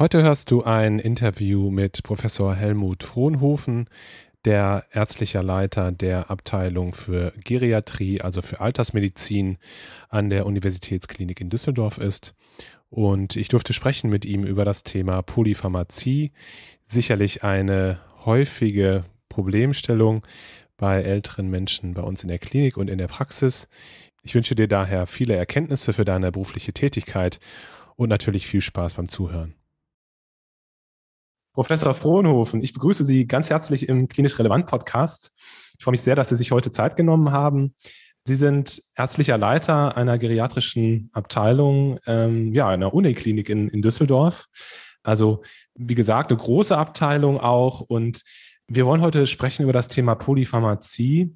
Heute hörst du ein Interview mit Professor Helmut Frohnhofen, der ärztlicher Leiter der Abteilung für Geriatrie, also für Altersmedizin an der Universitätsklinik in Düsseldorf ist. Und ich durfte sprechen mit ihm über das Thema Polypharmazie, sicherlich eine häufige Problemstellung bei älteren Menschen bei uns in der Klinik und in der Praxis. Ich wünsche dir daher viele Erkenntnisse für deine berufliche Tätigkeit und natürlich viel Spaß beim Zuhören. Professor Frohnhofen, ich begrüße Sie ganz herzlich im Klinisch Relevant Podcast. Ich freue mich sehr, dass Sie sich heute Zeit genommen haben. Sie sind ärztlicher Leiter einer geriatrischen Abteilung, ähm, ja, einer Uniklinik in, in Düsseldorf. Also, wie gesagt, eine große Abteilung auch. Und wir wollen heute sprechen über das Thema Polypharmazie.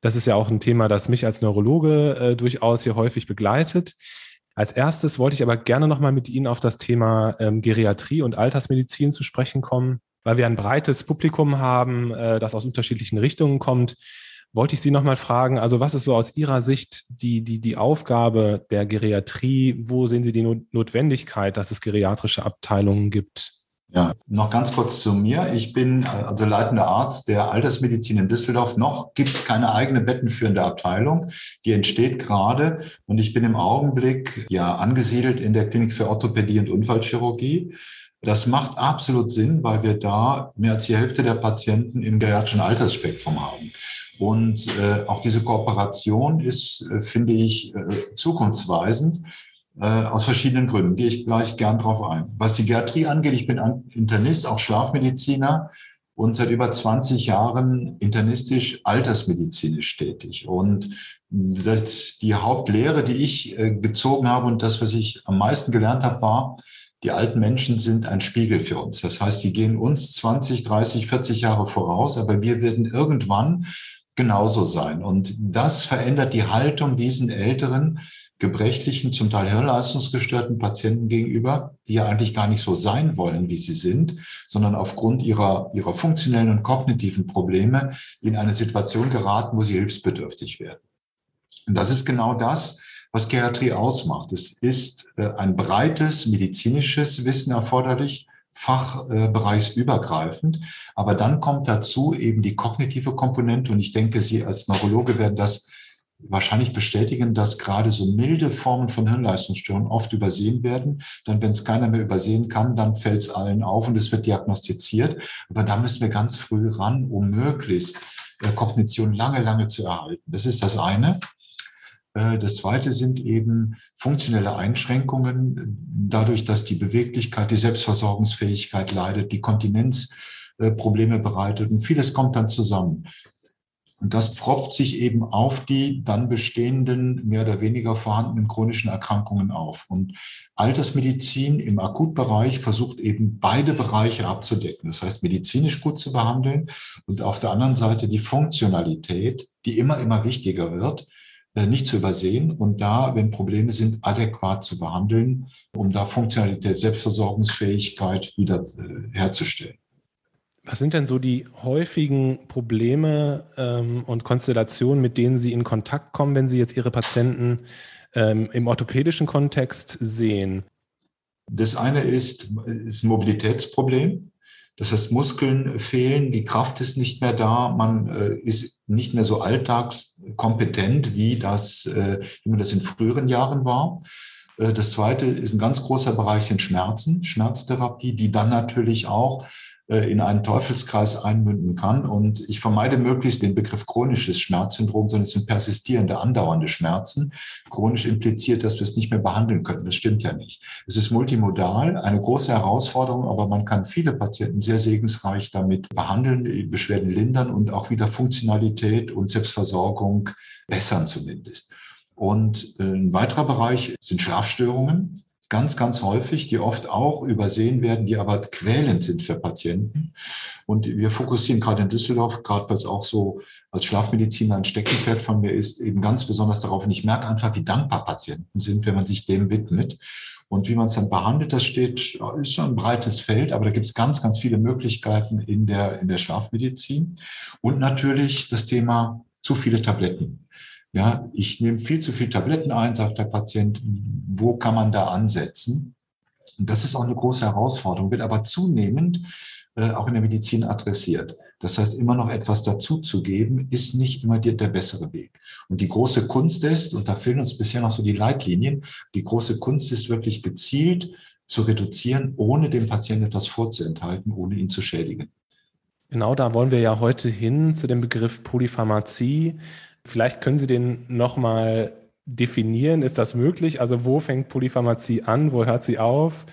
Das ist ja auch ein Thema, das mich als Neurologe äh, durchaus hier häufig begleitet. Als erstes wollte ich aber gerne nochmal mit Ihnen auf das Thema ähm, Geriatrie und Altersmedizin zu sprechen kommen, weil wir ein breites Publikum haben, äh, das aus unterschiedlichen Richtungen kommt. Wollte ich Sie nochmal fragen, also was ist so aus Ihrer Sicht die, die, die Aufgabe der Geriatrie? Wo sehen Sie die Notwendigkeit, dass es geriatrische Abteilungen gibt? Ja, noch ganz kurz zu mir. Ich bin also leitender Arzt der Altersmedizin in Düsseldorf. Noch gibt es keine eigene bettenführende Abteilung. Die entsteht gerade und ich bin im Augenblick ja angesiedelt in der Klinik für Orthopädie und Unfallchirurgie. Das macht absolut Sinn, weil wir da mehr als die Hälfte der Patienten im geriatrischen Altersspektrum haben. Und äh, auch diese Kooperation ist, äh, finde ich, äh, zukunftsweisend äh, aus verschiedenen Gründen. Gehe ich gleich gern drauf ein. Was die Geriatrie angeht, ich bin Internist, auch Schlafmediziner und seit über 20 Jahren internistisch altersmedizinisch tätig. Und das, die Hauptlehre, die ich äh, gezogen habe und das, was ich am meisten gelernt habe, war, die alten Menschen sind ein Spiegel für uns. Das heißt, die gehen uns 20, 30, 40 Jahre voraus, aber wir werden irgendwann genauso sein. Und das verändert die Haltung diesen Älteren gebrechlichen, zum Teil hirnleistungsgestörten Patienten gegenüber, die ja eigentlich gar nicht so sein wollen, wie sie sind, sondern aufgrund ihrer, ihrer funktionellen und kognitiven Probleme in eine Situation geraten, wo sie hilfsbedürftig werden. Und das ist genau das, was Geriatrie ausmacht. Es ist äh, ein breites medizinisches Wissen erforderlich, fachbereichsübergreifend. Aber dann kommt dazu eben die kognitive Komponente. Und ich denke, Sie als Neurologe werden das wahrscheinlich bestätigen, dass gerade so milde Formen von Hirnleistungsstörungen oft übersehen werden. Dann, wenn es keiner mehr übersehen kann, dann fällt es allen auf und es wird diagnostiziert. Aber da müssen wir ganz früh ran, um möglichst äh, Kognition lange, lange zu erhalten. Das ist das eine. Äh, das zweite sind eben funktionelle Einschränkungen, dadurch, dass die Beweglichkeit, die Selbstversorgungsfähigkeit leidet, die Kontinenz Probleme bereitet und vieles kommt dann zusammen. Und das pfropft sich eben auf die dann bestehenden, mehr oder weniger vorhandenen chronischen Erkrankungen auf. Und Altersmedizin im Akutbereich versucht eben beide Bereiche abzudecken. Das heißt, medizinisch gut zu behandeln und auf der anderen Seite die Funktionalität, die immer, immer wichtiger wird, äh, nicht zu übersehen und da, wenn Probleme sind, adäquat zu behandeln, um da Funktionalität, Selbstversorgungsfähigkeit wieder äh, herzustellen. Was sind denn so die häufigen Probleme ähm, und Konstellationen, mit denen Sie in Kontakt kommen, wenn Sie jetzt Ihre Patienten ähm, im orthopädischen Kontext sehen? Das eine ist, ist ein Mobilitätsproblem. Das heißt, Muskeln fehlen, die Kraft ist nicht mehr da, man äh, ist nicht mehr so alltagskompetent, wie das, äh, wie man das in früheren Jahren war. Äh, das zweite ist ein ganz großer Bereich sind Schmerzen, Schmerztherapie, die dann natürlich auch in einen Teufelskreis einmünden kann. Und ich vermeide möglichst den Begriff chronisches Schmerzsyndrom, sondern es sind persistierende, andauernde Schmerzen. Chronisch impliziert, dass wir es nicht mehr behandeln können. Das stimmt ja nicht. Es ist multimodal, eine große Herausforderung, aber man kann viele Patienten sehr segensreich damit behandeln, Beschwerden lindern und auch wieder Funktionalität und Selbstversorgung bessern zumindest. Und äh, ein weiterer Bereich sind Schlafstörungen ganz, ganz häufig, die oft auch übersehen werden, die aber quälend sind für Patienten. Und wir fokussieren gerade in Düsseldorf, gerade weil es auch so als Schlafmediziner ein Steckenpferd von mir ist, eben ganz besonders darauf. Und ich merke einfach, wie dankbar Patienten sind, wenn man sich dem widmet. Und wie man es dann behandelt, das steht, ist schon ein breites Feld, aber da gibt es ganz, ganz viele Möglichkeiten in der, in der Schlafmedizin. Und natürlich das Thema zu viele Tabletten. Ja, ich nehme viel zu viel Tabletten ein, sagt der Patient. Wo kann man da ansetzen? Und das ist auch eine große Herausforderung, wird aber zunehmend äh, auch in der Medizin adressiert. Das heißt, immer noch etwas dazuzugeben, ist nicht immer der, der bessere Weg. Und die große Kunst ist, und da fehlen uns bisher noch so die Leitlinien, die große Kunst ist wirklich gezielt zu reduzieren, ohne dem Patienten etwas vorzuenthalten, ohne ihn zu schädigen. Genau da wollen wir ja heute hin zu dem Begriff Polypharmazie. Vielleicht können Sie den nochmal definieren. Ist das möglich? Also wo fängt Polypharmazie an? Wo hört sie auf?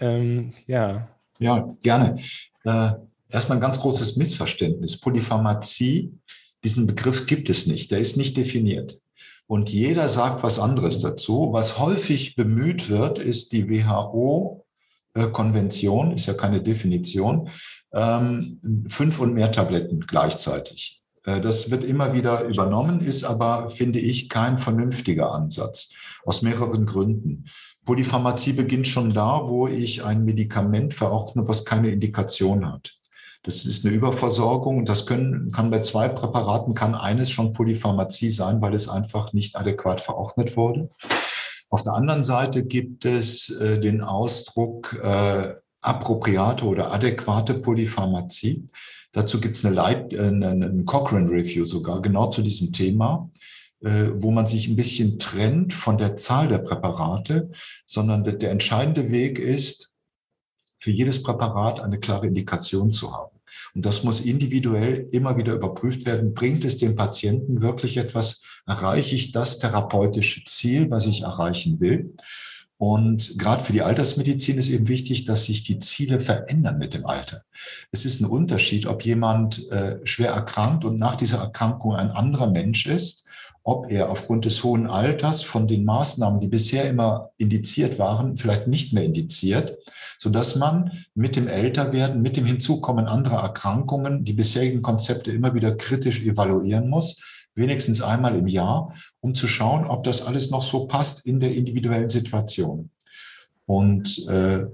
Ähm, ja. Ja, gerne. Äh, erstmal ein ganz großes Missverständnis. Polypharmazie, diesen Begriff gibt es nicht. Der ist nicht definiert. Und jeder sagt was anderes dazu. Was häufig bemüht wird, ist die WHO-Konvention, ist ja keine Definition, ähm, fünf und mehr Tabletten gleichzeitig. Äh, das wird immer wieder übernommen, ist aber, finde ich, kein vernünftiger Ansatz. Aus mehreren Gründen. Polypharmazie beginnt schon da, wo ich ein Medikament verordne, was keine Indikation hat. Das ist eine Überversorgung und das können, kann bei zwei Präparaten, kann eines schon Polypharmazie sein, weil es einfach nicht adäquat verordnet wurde. Auf der anderen Seite gibt es äh, den Ausdruck äh, appropriate oder adäquate Polypharmazie. Dazu gibt es eine, Leit, äh, eine Cochrane Review sogar, genau zu diesem Thema, äh, wo man sich ein bisschen trennt von der Zahl der Präparate, sondern der entscheidende Weg ist, für jedes Präparat eine klare Indikation zu haben. Und das muss individuell immer wieder überprüft werden. Bringt es dem Patienten wirklich etwas? Erreiche ich das therapeutische Ziel, was ich erreichen will? Und gerade für die Altersmedizin ist eben wichtig, dass sich die Ziele verändern mit dem Alter. Es ist ein Unterschied, ob jemand äh, schwer erkrankt und nach dieser Erkrankung ein anderer Mensch ist, ob er aufgrund des hohen Alters von den Maßnahmen, die bisher immer indiziert waren, vielleicht nicht mehr indiziert, so dass man mit dem Älterwerden, mit dem Hinzukommen anderer Erkrankungen die bisherigen Konzepte immer wieder kritisch evaluieren muss wenigstens einmal im Jahr, um zu schauen, ob das alles noch so passt in der individuellen Situation. Und äh,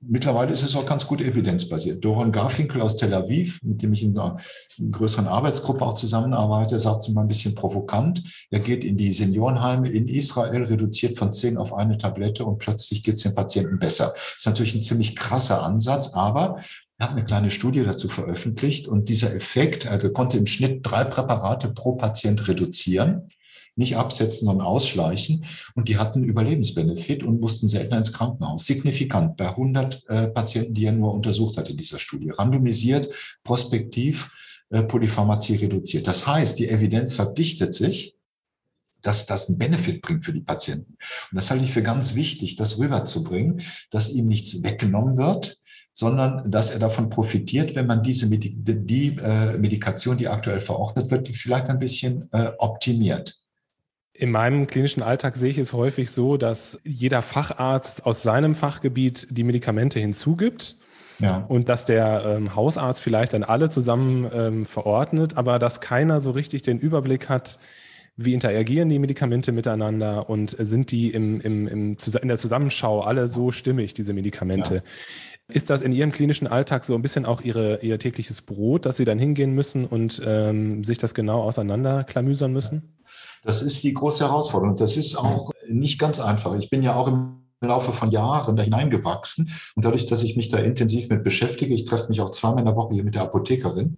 mittlerweile ist es auch ganz gut evidenzbasiert. Doron Garfinkel aus Tel Aviv, mit dem ich in einer größeren Arbeitsgruppe auch zusammenarbeite, sagt es mal ein bisschen provokant. Er geht in die Seniorenheime in Israel, reduziert von zehn auf eine Tablette und plötzlich geht es den Patienten besser. Das ist natürlich ein ziemlich krasser Ansatz, aber er hat eine kleine Studie dazu veröffentlicht und dieser Effekt, also konnte im Schnitt drei Präparate pro Patient reduzieren, nicht absetzen, sondern ausschleichen. Und die hatten Überlebensbenefit und mussten seltener ins Krankenhaus. Signifikant bei 100 äh, Patienten, die er nur untersucht hat in dieser Studie. Randomisiert, prospektiv, äh, Polypharmazie reduziert. Das heißt, die Evidenz verdichtet sich dass das einen Benefit bringt für die Patienten. Und das halte ich für ganz wichtig, das rüberzubringen, dass ihm nichts weggenommen wird, sondern dass er davon profitiert, wenn man diese Medi die äh, Medikation, die aktuell verordnet wird, vielleicht ein bisschen äh, optimiert. In meinem klinischen Alltag sehe ich es häufig so, dass jeder Facharzt aus seinem Fachgebiet die Medikamente hinzugibt. Ja. Und dass der ähm, Hausarzt vielleicht dann alle zusammen ähm, verordnet, aber dass keiner so richtig den Überblick hat, wie interagieren die Medikamente miteinander und sind die im, im, im, in der Zusammenschau alle so stimmig, diese Medikamente. Ja. Ist das in Ihrem klinischen Alltag so ein bisschen auch Ihre, Ihr tägliches Brot, dass Sie dann hingehen müssen und ähm, sich das genau auseinanderklamüsern müssen? Das ist die große Herausforderung. Das ist auch nicht ganz einfach. Ich bin ja auch im Laufe von Jahren da hineingewachsen. Und dadurch, dass ich mich da intensiv mit beschäftige, ich treffe mich auch zweimal in der Woche hier mit der Apothekerin,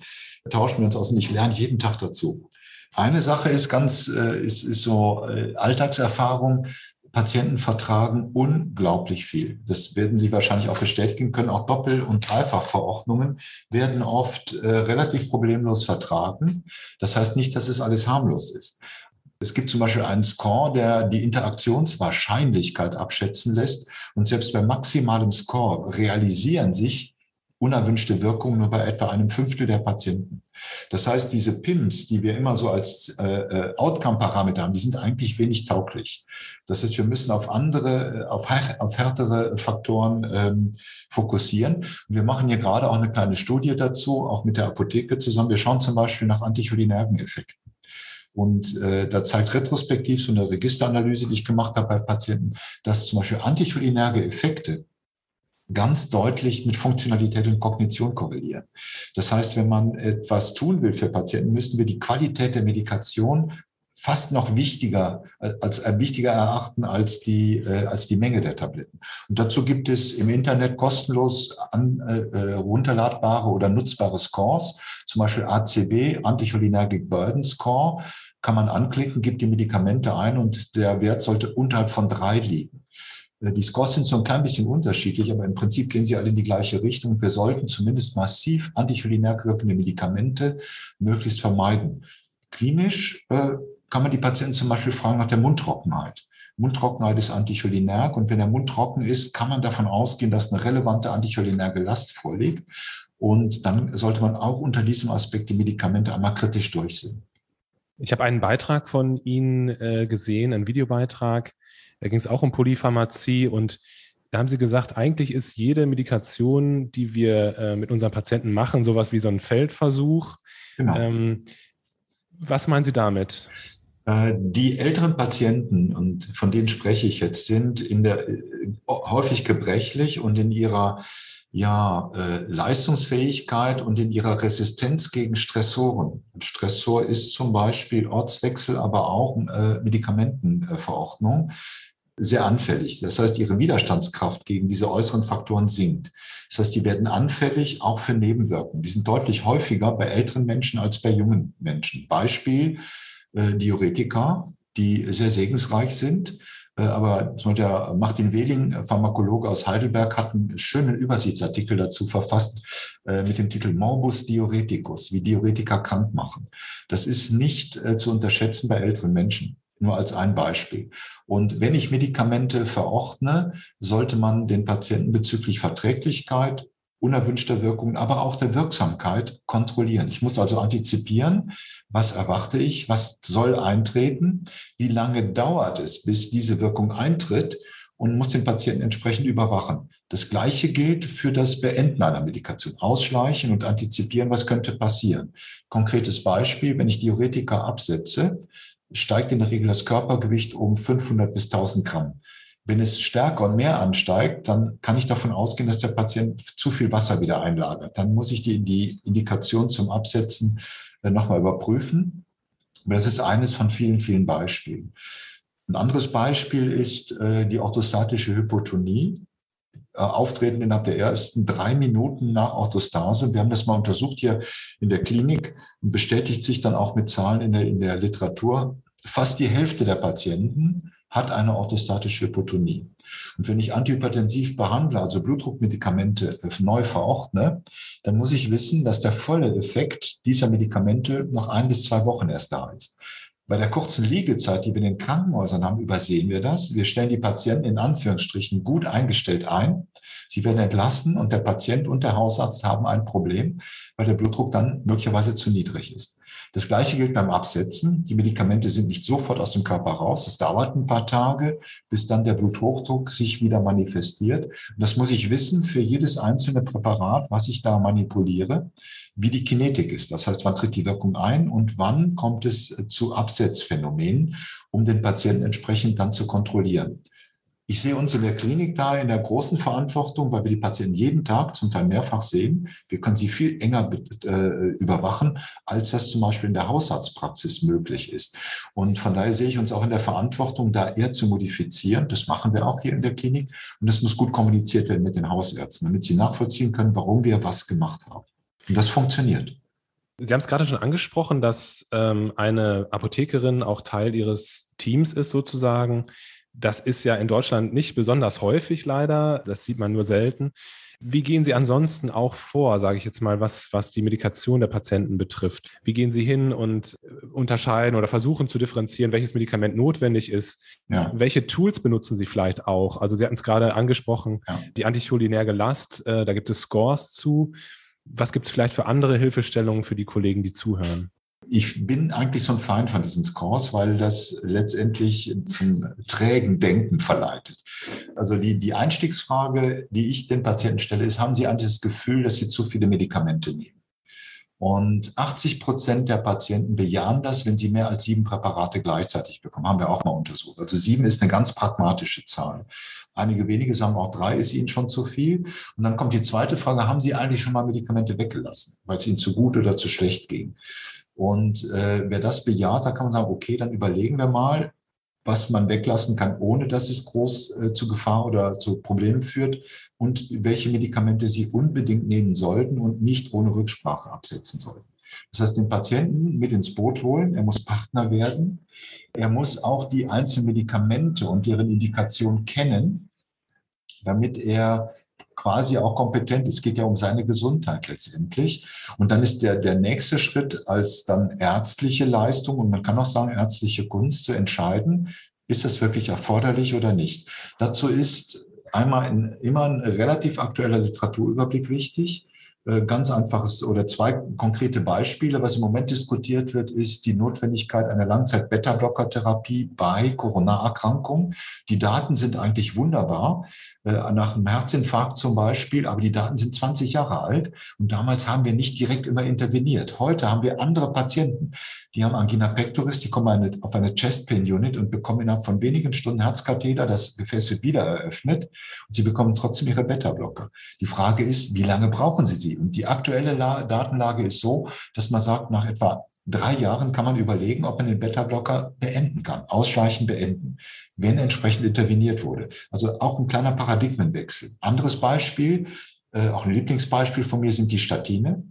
tauschen wir uns aus und ich lerne jeden Tag dazu. Eine Sache ist ganz, äh, ist, ist so äh, Alltagserfahrung. Patienten vertragen unglaublich viel. Das werden Sie wahrscheinlich auch bestätigen können. Auch Doppel- und Dreifachverordnungen werden oft äh, relativ problemlos vertragen. Das heißt nicht, dass es alles harmlos ist. Es gibt zum Beispiel einen Score, der die Interaktionswahrscheinlichkeit abschätzen lässt. Und selbst bei maximalem Score realisieren sich unerwünschte Wirkungen nur bei etwa einem Fünftel der Patienten. Das heißt, diese PIMS, die wir immer so als äh, äh, Outcome-Parameter haben, die sind eigentlich wenig tauglich. Das heißt, wir müssen auf andere, äh, auf, auf härtere Faktoren ähm, fokussieren. Und wir machen hier gerade auch eine kleine Studie dazu, auch mit der Apotheke zusammen. Wir schauen zum Beispiel nach anticholinergen Effekten. Und äh, da zeigt retrospektiv so eine Registeranalyse, die ich gemacht habe bei Patienten, dass zum Beispiel anticholinerge Effekte ganz deutlich mit Funktionalität und Kognition korrelieren. Das heißt, wenn man etwas tun will für Patienten, müssten wir die Qualität der Medikation fast noch wichtiger als äh, wichtiger erachten als die äh, als die Menge der Tabletten. Und dazu gibt es im Internet kostenlos an, äh, äh runterladbare oder nutzbare Scores, zum Beispiel ACB Anticholinergic Burden Score, kann man anklicken, gibt die Medikamente ein und der Wert sollte unterhalb von drei liegen. Äh, die Scores sind so ein klein bisschen unterschiedlich, aber im Prinzip gehen sie alle in die gleiche Richtung. Wir sollten zumindest massiv anticholinerg wirkende Medikamente möglichst vermeiden. Klinisch äh, kann man die Patienten zum Beispiel fragen nach der Mundtrockenheit. Mundtrockenheit ist anticholinerg und wenn der Mund trocken ist, kann man davon ausgehen, dass eine relevante anticholinerge Last vorliegt. Und dann sollte man auch unter diesem Aspekt die Medikamente einmal kritisch durchsehen. Ich habe einen Beitrag von Ihnen äh, gesehen, einen Videobeitrag, da ging es auch um Polypharmazie und da haben Sie gesagt, eigentlich ist jede Medikation, die wir äh, mit unseren Patienten machen, sowas wie so ein Feldversuch. Genau. Ähm, was meinen Sie damit? Äh, die älteren Patienten, und von denen spreche ich jetzt, sind in der, äh, häufig gebrechlich und in ihrer ja, äh, Leistungsfähigkeit und in ihrer Resistenz gegen Stressoren. Und Stressor ist zum Beispiel Ortswechsel, aber auch äh, Medikamentenverordnung sehr anfällig. Das heißt, ihre Widerstandskraft gegen diese äußeren Faktoren sinkt. Das heißt, die werden anfällig auch für Nebenwirkungen. Die sind deutlich häufiger bei älteren Menschen als bei jungen Menschen. Beispiel äh, Diuretika, die sehr segensreich sind. Äh, aber zum Beispiel der Martin Wehling, Pharmakologe aus Heidelberg, hat einen schönen Übersichtsartikel dazu verfasst äh, mit dem Titel Morbus Diureticus, wie Diuretika krank machen. Das ist nicht äh, zu unterschätzen bei älteren Menschen. Nur als ein Beispiel. Und wenn ich Medikamente verordne, sollte man den Patienten bezüglich Verträglichkeit, unerwünschter Wirkungen, aber auch der Wirksamkeit kontrollieren. Ich muss also antizipieren, was erwarte ich, was soll eintreten, wie lange dauert es, bis diese Wirkung eintritt und muss den Patienten entsprechend überwachen. Das Gleiche gilt für das Beenden einer Medikation. Ausschleichen und antizipieren, was könnte passieren. Konkretes Beispiel, wenn ich Diuretika absetze, steigt in der Regel das Körpergewicht um 500 bis 1000 Gramm. Wenn es stärker und mehr ansteigt, dann kann ich davon ausgehen, dass der Patient zu viel Wasser wieder einlagert. Dann muss ich die, die Indikation zum Absetzen äh, nochmal überprüfen. Aber das ist eines von vielen, vielen Beispielen. Ein anderes Beispiel ist äh, die orthostatische Hypotonie. Äh, auftreten innerhalb der ersten drei Minuten nach Orthostase. Wir haben das mal untersucht hier in der Klinik und bestätigt sich dann auch mit Zahlen in der, in der Literatur. Fast die Hälfte der Patienten hat eine orthostatische Hypotonie. Und wenn ich antihypertensiv behandle, also Blutdruckmedikamente äh, neu verordne, dann muss ich wissen, dass der volle Effekt dieser Medikamente nach ein bis zwei Wochen erst da ist. Bei der kurzen Liegezeit, die wir in den Krankenhäusern haben, übersehen wir das. Wir stellen die Patienten in Anführungsstrichen gut eingestellt ein. Sie werden entlassen und der Patient und der Hausarzt haben ein Problem, weil der Blutdruck dann möglicherweise zu niedrig ist. Das Gleiche gilt beim Absetzen. Die Medikamente sind nicht sofort aus dem Körper raus. Es dauert ein paar Tage, bis dann der Bluthochdruck sich wieder manifestiert. Und das muss ich wissen für jedes einzelne Präparat, was ich da manipuliere, wie die Kinetik ist. Das heißt, wann tritt die Wirkung ein und wann kommt es zu Absetzphänomenen, um den Patienten entsprechend dann zu kontrollieren. Ich sehe uns in der Klinik da in der großen Verantwortung, weil wir die Patienten jeden Tag, zum Teil mehrfach sehen. Wir können sie viel enger äh, überwachen, als das zum Beispiel in der Hausarztpraxis möglich ist. Und von daher sehe ich uns auch in der Verantwortung, da eher zu modifizieren. Das machen wir auch hier in der Klinik. Und das muss gut kommuniziert werden mit den Hausärzten, damit sie nachvollziehen können, warum wir was gemacht haben. Und das funktioniert. Sie haben es gerade schon angesprochen, dass ähm, eine Apothekerin auch Teil Ihres Teams ist sozusagen. Das ist ja in Deutschland nicht besonders häufig leider. Das sieht man nur selten. Wie gehen Sie ansonsten auch vor, sage ich jetzt mal, was, was die Medikation der Patienten betrifft? Wie gehen Sie hin und äh, unterscheiden oder versuchen zu differenzieren, welches Medikament notwendig ist? Ja. Welche Tools benutzen Sie vielleicht auch? Also Sie hatten es gerade angesprochen, ja. die anticholinärge Last, äh, da gibt es Scores zu. Was gibt es vielleicht für andere Hilfestellungen für die Kollegen, die zuhören? Ich bin eigentlich so ein Feind von diesen Scores, weil das letztendlich zum trägen Denken verleitet. Also die, die Einstiegsfrage, die ich den Patienten stelle, ist, haben Sie eigentlich das Gefühl, dass Sie zu viele Medikamente nehmen? Und 80 Prozent der Patienten bejahen das, wenn sie mehr als sieben Präparate gleichzeitig bekommen. Haben wir auch mal untersucht. Also sieben ist eine ganz pragmatische Zahl. Einige wenige sagen auch drei ist ihnen schon zu viel. Und dann kommt die zweite Frage, haben Sie eigentlich schon mal Medikamente weggelassen, weil es ihnen zu gut oder zu schlecht ging? Und äh, wer das bejaht, da kann man sagen, okay, dann überlegen wir mal, was man weglassen kann, ohne dass es groß äh, zu Gefahr oder zu Problemen führt und welche Medikamente Sie unbedingt nehmen sollten und nicht ohne Rücksprache absetzen sollten. Das heißt, den Patienten mit ins Boot holen, er muss Partner werden, er muss auch die einzelnen Medikamente und deren Indikation kennen, damit er quasi auch kompetent. Es geht ja um seine Gesundheit letztendlich. Und dann ist der, der nächste Schritt als dann ärztliche Leistung und man kann auch sagen ärztliche Kunst zu entscheiden, ist das wirklich erforderlich oder nicht. Dazu ist einmal in, immer ein relativ aktueller Literaturüberblick wichtig. Äh, ganz einfaches oder zwei konkrete Beispiele. Was im Moment diskutiert wird, ist die Notwendigkeit einer Langzeit-Beta-Blocker-Therapie bei Corona-Erkrankungen. Die Daten sind eigentlich wunderbar, äh, nach einem Herzinfarkt zum Beispiel, aber die Daten sind 20 Jahre alt und damals haben wir nicht direkt immer interveniert. Heute haben wir andere Patienten, die haben Angina pectoris, die kommen auf eine Chest Pain Unit und bekommen innerhalb von wenigen Stunden Herzkatheter, das Gefäß wird wieder eröffnet und sie bekommen trotzdem ihre Beta-Blocker. Die Frage ist, wie lange brauchen sie sie? Und die aktuelle Datenlage ist so, dass man sagt, nach etwa drei Jahren kann man überlegen, ob man den Beta-Blocker beenden kann, ausschleichend beenden, wenn entsprechend interveniert wurde. Also auch ein kleiner Paradigmenwechsel. Anderes Beispiel, äh, auch ein Lieblingsbeispiel von mir sind die Statine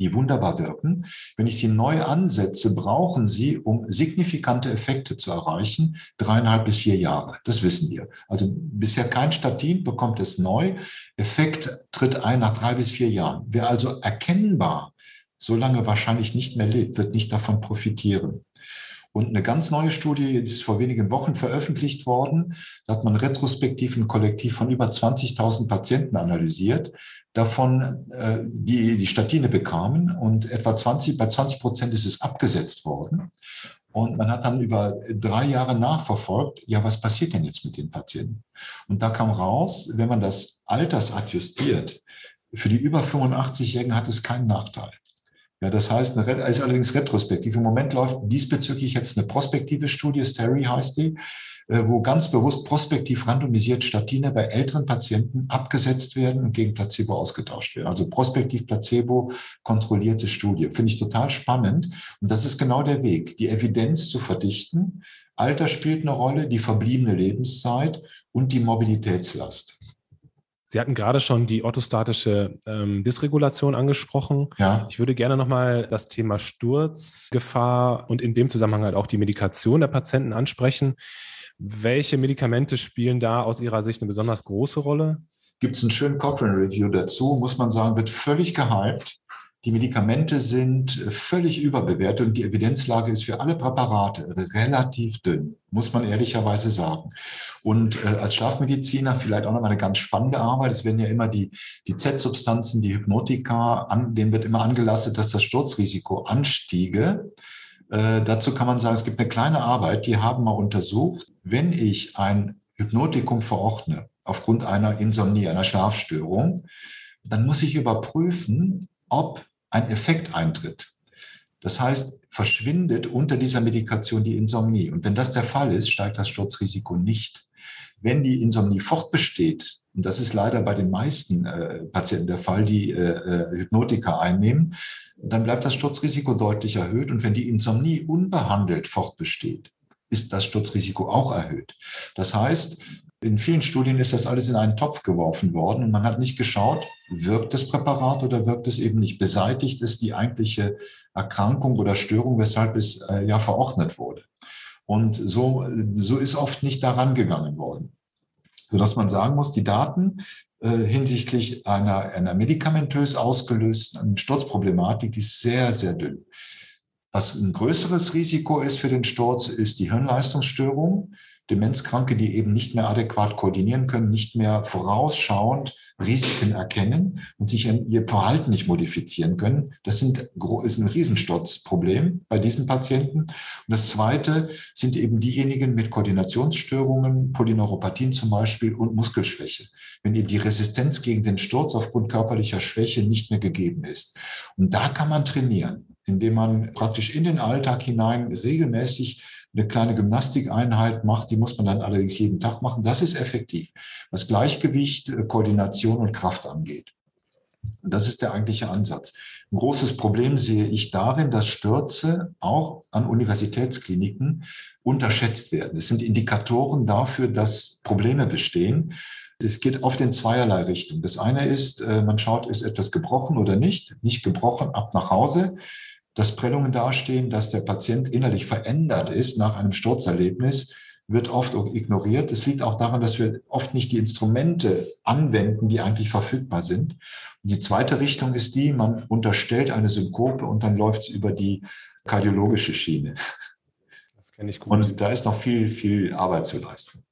die wunderbar wirken. Wenn ich sie neu ansetze, brauchen sie, um signifikante Effekte zu erreichen, dreieinhalb bis vier Jahre. Das wissen wir. Also bisher kein Statin bekommt es neu. Effekt tritt ein nach drei bis vier Jahren. Wer also erkennbar so lange wahrscheinlich nicht mehr lebt, wird nicht davon profitieren. Und eine ganz neue Studie, die ist vor wenigen Wochen veröffentlicht worden, da hat man retrospektiv ein Kollektiv von über 20.000 Patienten analysiert, davon äh, die die Statine bekamen und etwa 20, bei 20 Prozent ist es abgesetzt worden. Und man hat dann über drei Jahre nachverfolgt, ja, was passiert denn jetzt mit den Patienten? Und da kam raus, wenn man das Alters adjustiert, für die über 85-Jährigen hat es keinen Nachteil. Ja, das heißt, eine, ist allerdings retrospektiv. Im Moment läuft diesbezüglich jetzt eine prospektive Studie, Stary heißt die, äh, wo ganz bewusst prospektiv randomisiert Statine bei älteren Patienten abgesetzt werden und gegen Placebo ausgetauscht werden. Also prospektiv Placebo kontrollierte Studie. Finde ich total spannend. Und das ist genau der Weg, die Evidenz zu verdichten. Alter spielt eine Rolle, die verbliebene Lebenszeit und die Mobilitätslast. Sie hatten gerade schon die orthostatische ähm, Dysregulation angesprochen. Ja. Ich würde gerne nochmal das Thema Sturzgefahr und in dem Zusammenhang halt auch die Medikation der Patienten ansprechen. Welche Medikamente spielen da aus Ihrer Sicht eine besonders große Rolle? Gibt es einen schönen Cochrane Review dazu, muss man sagen, wird völlig gehypt. Die Medikamente sind völlig überbewertet und die Evidenzlage ist für alle Präparate relativ dünn, muss man ehrlicherweise sagen. Und äh, als Schlafmediziner vielleicht auch nochmal eine ganz spannende Arbeit. Es werden ja immer die, die Z-Substanzen, die Hypnotika, an, denen wird immer angelastet, dass das Sturzrisiko anstiege. Äh, dazu kann man sagen, es gibt eine kleine Arbeit, die haben mal untersucht, wenn ich ein Hypnotikum verordne, aufgrund einer Insomnie, einer Schlafstörung, dann muss ich überprüfen, ob ein Effekt eintritt. Das heißt, verschwindet unter dieser Medikation die Insomnie. Und wenn das der Fall ist, steigt das Sturzrisiko nicht. Wenn die Insomnie fortbesteht, und das ist leider bei den meisten äh, Patienten der Fall, die äh, äh Hypnotika einnehmen, dann bleibt das Sturzrisiko deutlich erhöht. Und wenn die Insomnie unbehandelt fortbesteht, ist das Sturzrisiko auch erhöht. Das heißt, in vielen Studien ist das alles in einen Topf geworfen worden und man hat nicht geschaut, wirkt das Präparat oder wirkt es eben nicht. Beseitigt es die eigentliche Erkrankung oder Störung, weshalb es äh, ja verordnet wurde. Und so, so ist oft nicht daran gegangen worden. Sodass man sagen muss, die Daten äh, hinsichtlich einer, einer medikamentös ausgelösten Sturzproblematik, die ist sehr, sehr dünn. Was ein größeres Risiko ist für den Sturz, ist die Hirnleistungsstörung. Demenzkranke, die eben nicht mehr adäquat koordinieren können, nicht mehr vorausschauend Risiken erkennen und sich ihr Verhalten nicht modifizieren können. Das sind, ist ein Riesensturzproblem bei diesen Patienten. Und das Zweite sind eben diejenigen mit Koordinationsstörungen, Polyneuropathien zum Beispiel und Muskelschwäche. Wenn eben die Resistenz gegen den Sturz aufgrund körperlicher Schwäche nicht mehr gegeben ist. Und da kann man trainieren, indem man praktisch in den Alltag hinein regelmäßig eine kleine Gymnastikeinheit macht, die muss man dann allerdings jeden Tag machen. Das ist effektiv, was Gleichgewicht, äh, Koordination und Kraft angeht. Das ist der eigentliche Ansatz. Ein großes Problem sehe ich darin, dass Stürze auch an Universitätskliniken unterschätzt werden. Es sind Indikatoren dafür, dass Probleme bestehen. Es geht oft in zweierlei Richtung. Das eine ist, äh, man schaut, ist etwas gebrochen oder nicht. Nicht gebrochen, ab nach Hause dass Prellungen dastehen, dass der Patient innerlich verändert ist nach einem Sturzerlebnis, wird oft ignoriert. Es liegt auch daran, dass wir oft nicht die Instrumente anwenden, die eigentlich verfügbar sind. Die zweite Richtung ist die, man unterstellt eine Synkope und dann läuft es über die kardiologische Schiene. Das kenne ich gut. Und da ist noch viel, viel Arbeit zu leisten.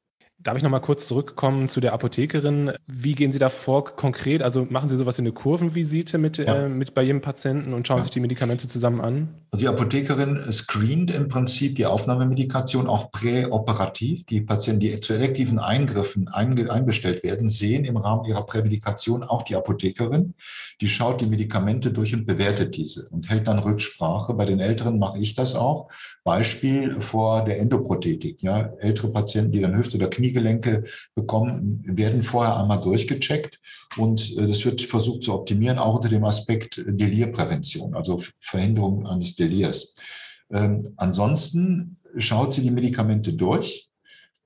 Darf ich noch mal kurz zurückkommen zu der Apothekerin? Wie gehen Sie da vor konkret? Also machen Sie sowas wie eine Kurvenvisite mit, ja. äh, mit bei jedem Patienten und schauen ja. sich die Medikamente zusammen an? Also die Apothekerin screent im Prinzip die Aufnahmemedikation auch präoperativ. Die Patienten, die zu elektiven Eingriffen einbestellt werden, sehen im Rahmen ihrer Prämedikation auch die Apothekerin. Die schaut die Medikamente durch und bewertet diese und hält dann Rücksprache. Bei den Älteren mache ich das auch. Beispiel vor der Endoprothetik. Ja, ältere Patienten, die dann Hüfte oder Knie Kniegelenke bekommen, werden vorher einmal durchgecheckt und äh, das wird versucht zu optimieren, auch unter dem Aspekt Delirprävention, also Verhinderung eines Delirs. Ähm, ansonsten schaut sie die Medikamente durch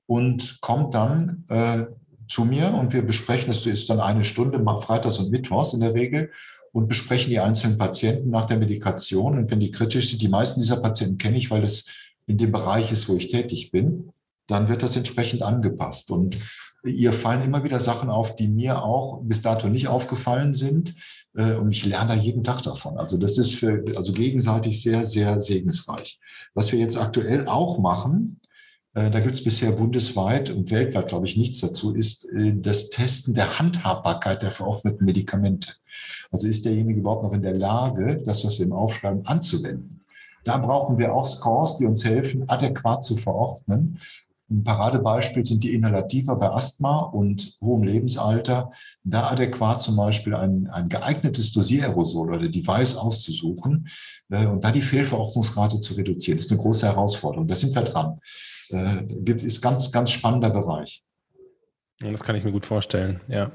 und kommt dann äh, zu mir und wir besprechen, das ist dann eine Stunde, freitags und mittwochs in der Regel, und besprechen die einzelnen Patienten nach der Medikation. Und wenn die kritisch sind, die meisten dieser Patienten kenne ich, weil das in dem Bereich ist, wo ich tätig bin dann wird das entsprechend angepasst. Und ihr fallen immer wieder Sachen auf, die mir auch bis dato nicht aufgefallen sind. Äh, und ich lerne da jeden Tag davon. Also das ist für, also gegenseitig sehr, sehr segensreich. Was wir jetzt aktuell auch machen, äh, da gibt es bisher bundesweit und weltweit, glaube ich, nichts dazu, ist äh, das Testen der Handhabbarkeit der verordneten Medikamente. Also ist derjenige überhaupt noch in der Lage, das, was wir ihm aufschreiben, anzuwenden? Da brauchen wir auch Scores, die uns helfen, adäquat zu verordnen. Ein Paradebeispiel sind die Inhalativa bei Asthma und hohem Lebensalter. Da adäquat zum Beispiel ein, ein geeignetes Dosiererosol oder Device auszusuchen äh, und da die Fehlverordnungsrate zu reduzieren. Ist eine große Herausforderung. Da sind wir dran. Äh, ist ganz, ganz spannender Bereich. Das kann ich mir gut vorstellen, ja.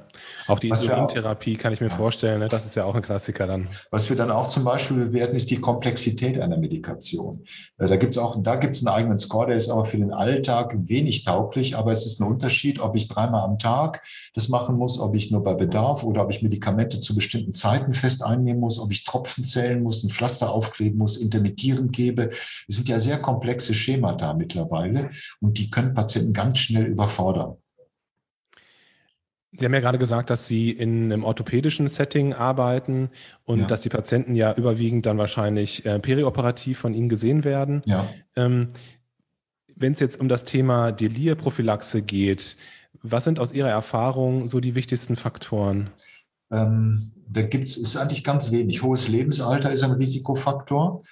Auch die Insulintherapie kann ich mir ja. vorstellen, ne? das ist ja auch ein Klassiker dann. Was wir dann auch zum Beispiel bewerten, ist die Komplexität einer Medikation. Äh, da gibt es auch, da gibt es einen eigenen Score, der ist aber für den Alltag wenig tauglich, aber es ist ein Unterschied, ob ich dreimal am Tag das machen muss, ob ich nur bei Bedarf oder ob ich Medikamente zu bestimmten Zeiten fest einnehmen muss, ob ich Tropfen zählen muss, ein Pflaster aufkleben muss, intermittierend gebe. Es sind ja sehr komplexe Schemata mittlerweile und die können Patienten ganz schnell überfordern. Sie haben ja gerade gesagt, dass Sie in einem orthopädischen Setting arbeiten und ja. dass die Patienten ja überwiegend dann wahrscheinlich äh, perioperativ von Ihnen gesehen werden. Ja. Ähm, Wenn es jetzt um das Thema Delir-Prophylaxe geht, was sind aus Ihrer Erfahrung so die wichtigsten Faktoren? Ähm, da gibt's, ist eigentlich ganz wenig. Hohes Lebensalter ist ein Risikofaktor.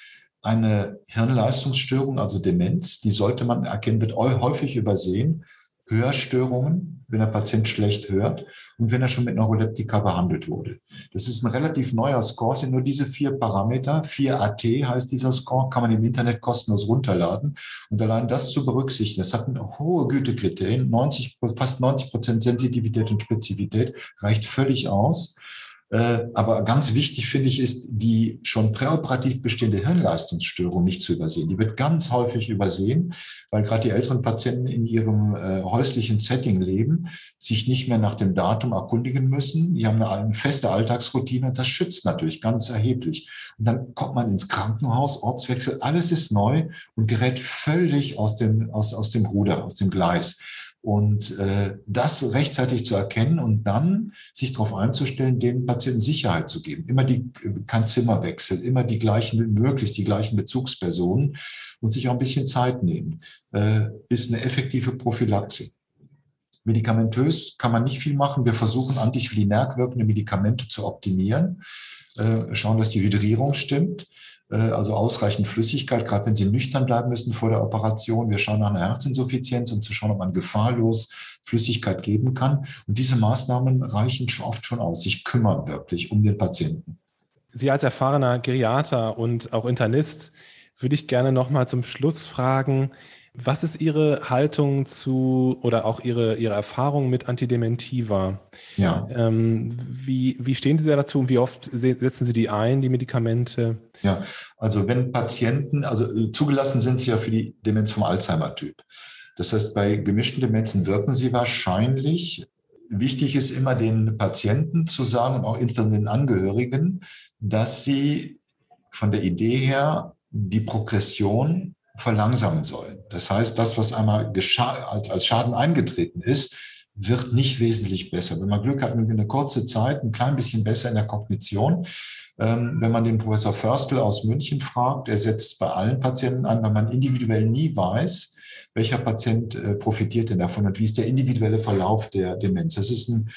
Eine Hirnleistungsstörung, also Demenz, die sollte man erkennen, wird häufig übersehen. Hörstörungen, wenn der Patient schlecht hört und wenn er schon mit Neuroleptika behandelt wurde. Das ist ein relativ neuer Score, sind nur diese vier Parameter. 4AT heißt dieser Score, kann man im Internet kostenlos runterladen. Und allein das zu berücksichtigen, das hat eine hohe Gütekriterien, 90, fast 90 Prozent Sensitivität und Spezifität, reicht völlig aus. Äh, aber ganz wichtig finde ich ist, die schon präoperativ bestehende Hirnleistungsstörung nicht zu übersehen. Die wird ganz häufig übersehen, weil gerade die älteren Patienten in ihrem äh, häuslichen Setting leben, sich nicht mehr nach dem Datum erkundigen müssen. Die haben eine, eine feste Alltagsroutine und das schützt natürlich ganz erheblich. Und dann kommt man ins Krankenhaus, Ortswechsel, alles ist neu und gerät völlig aus dem, aus, aus dem Ruder, aus dem Gleis. Und äh, das rechtzeitig zu erkennen und dann sich darauf einzustellen, dem Patienten Sicherheit zu geben. Immer die, kein Zimmerwechsel, immer die gleichen, möglichst die gleichen Bezugspersonen und sich auch ein bisschen Zeit nehmen, äh, ist eine effektive Prophylaxe. Medikamentös kann man nicht viel machen. Wir versuchen, anticholinerg wirkende Medikamente zu optimieren, äh, schauen, dass die Hydrierung stimmt. Äh, also ausreichend Flüssigkeit, gerade wenn Sie nüchtern bleiben müssen vor der Operation. Wir schauen nach einer Herzinsuffizienz, um zu schauen, ob man gefahrlos Flüssigkeit geben kann. Und diese Maßnahmen reichen oft schon aus, sich kümmern wirklich um den Patienten. Sie als erfahrener Geriater und auch Internist würde ich gerne noch mal zum Schluss fragen, was ist Ihre Haltung zu oder auch Ihre, Ihre Erfahrung mit Antidementiva? Ja. Ähm, wie, wie stehen Sie dazu und wie oft setzen Sie die ein, die Medikamente? Ja, also wenn Patienten, also äh, zugelassen sind sie ja für die Demenz vom Alzheimer-Typ. Das heißt, bei gemischten Demenzen wirken sie wahrscheinlich. Wichtig ist immer den Patienten zu sagen und auch den Angehörigen, dass sie von der Idee her die Progression verlangsamen sollen. Das heißt, das, was einmal als, als Schaden eingetreten ist, wird nicht wesentlich besser. Wenn man Glück hat, eine kurze Zeit ein klein bisschen besser in der Kognition. Ähm, wenn man den Professor Förstel aus München fragt, er setzt bei allen Patienten an, weil man individuell nie weiß, welcher Patient äh, profitiert denn davon und wie ist der individuelle Verlauf der Demenz. Das ist ein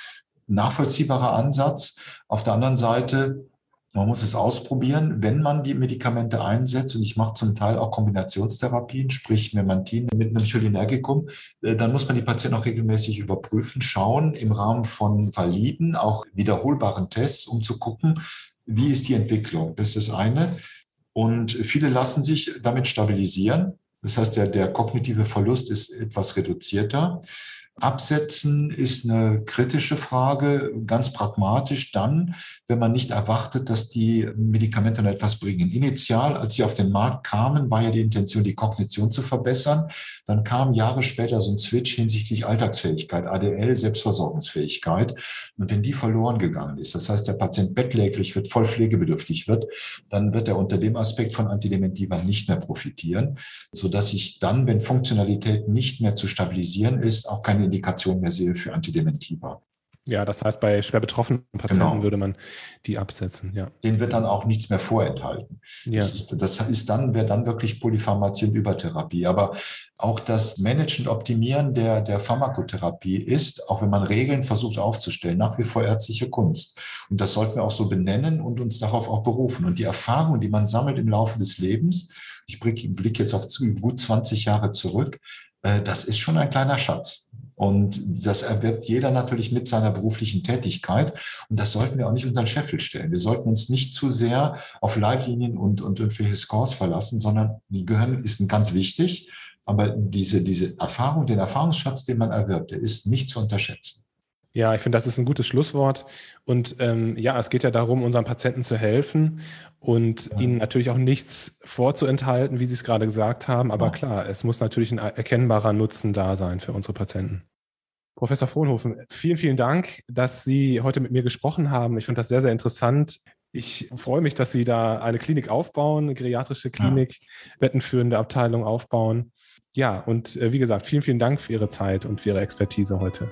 nachvollziehbarer Ansatz. Auf der anderen Seite man muss es ausprobieren, wenn man die Medikamente einsetzt. Und ich mache zum Teil auch Kombinationstherapien, sprich Memantin mit einem Cholinergikum. Äh, dann muss man die Patienten auch regelmäßig überprüfen, schauen im Rahmen von validen, auch wiederholbaren Tests, um zu gucken, wie ist die Entwicklung. Das ist das eine. Und viele lassen sich damit stabilisieren. Das heißt, der, der kognitive Verlust ist etwas reduzierter. Absetzen ist eine kritische Frage, ganz pragmatisch dann, wenn man nicht erwartet, dass die Medikamente noch etwas bringen. Initial, als sie auf den Markt kamen, war ja die Intention, die Kognition zu verbessern. Dann kam Jahre später so ein Switch hinsichtlich Alltagsfähigkeit, ADL, Selbstversorgungsfähigkeit. Und wenn die verloren gegangen ist, das heißt, der Patient bettlägerig wird, voll pflegebedürftig wird, dann wird er unter dem Aspekt von Antidementiva nicht mehr profitieren, sodass ich dann, wenn Funktionalität nicht mehr zu stabilisieren ist, auch keine Indikation mehr sehe für Antidementiva. Ja, das heißt, bei schwer betroffenen Patienten genau. würde man die absetzen. Ja. Den wird dann auch nichts mehr vorenthalten. Ja. Das, ist, das ist dann, wäre dann wirklich Polypharmazie und Übertherapie. Aber auch das Managen und Optimieren der, der Pharmakotherapie ist, auch wenn man Regeln versucht aufzustellen, nach wie vor ärztliche Kunst. Und das sollten wir auch so benennen und uns darauf auch berufen. Und die Erfahrung, die man sammelt im Laufe des Lebens, ich blicke jetzt auf gut 20 Jahre zurück, äh, das ist schon ein kleiner Schatz. Und das erwirbt jeder natürlich mit seiner beruflichen Tätigkeit. Und das sollten wir auch nicht unter den Scheffel stellen. Wir sollten uns nicht zu sehr auf Leitlinien und, und irgendwelche Scores verlassen, sondern die gehören, ist ganz wichtig. Aber diese, diese Erfahrung, den Erfahrungsschatz, den man erwirbt, der ist nicht zu unterschätzen. Ja, ich finde, das ist ein gutes Schlusswort. Und ähm, ja, es geht ja darum, unseren Patienten zu helfen und ja. ihnen natürlich auch nichts vorzuenthalten, wie Sie es gerade gesagt haben. Aber ja. klar, es muss natürlich ein erkennbarer Nutzen da sein für unsere Patienten. Professor Frohnhofen, vielen, vielen Dank, dass Sie heute mit mir gesprochen haben. Ich finde das sehr, sehr interessant. Ich freue mich, dass Sie da eine Klinik aufbauen, eine geriatrische Klinik, ja. bettenführende Abteilung aufbauen. Ja, und äh, wie gesagt, vielen, vielen Dank für Ihre Zeit und für Ihre Expertise heute.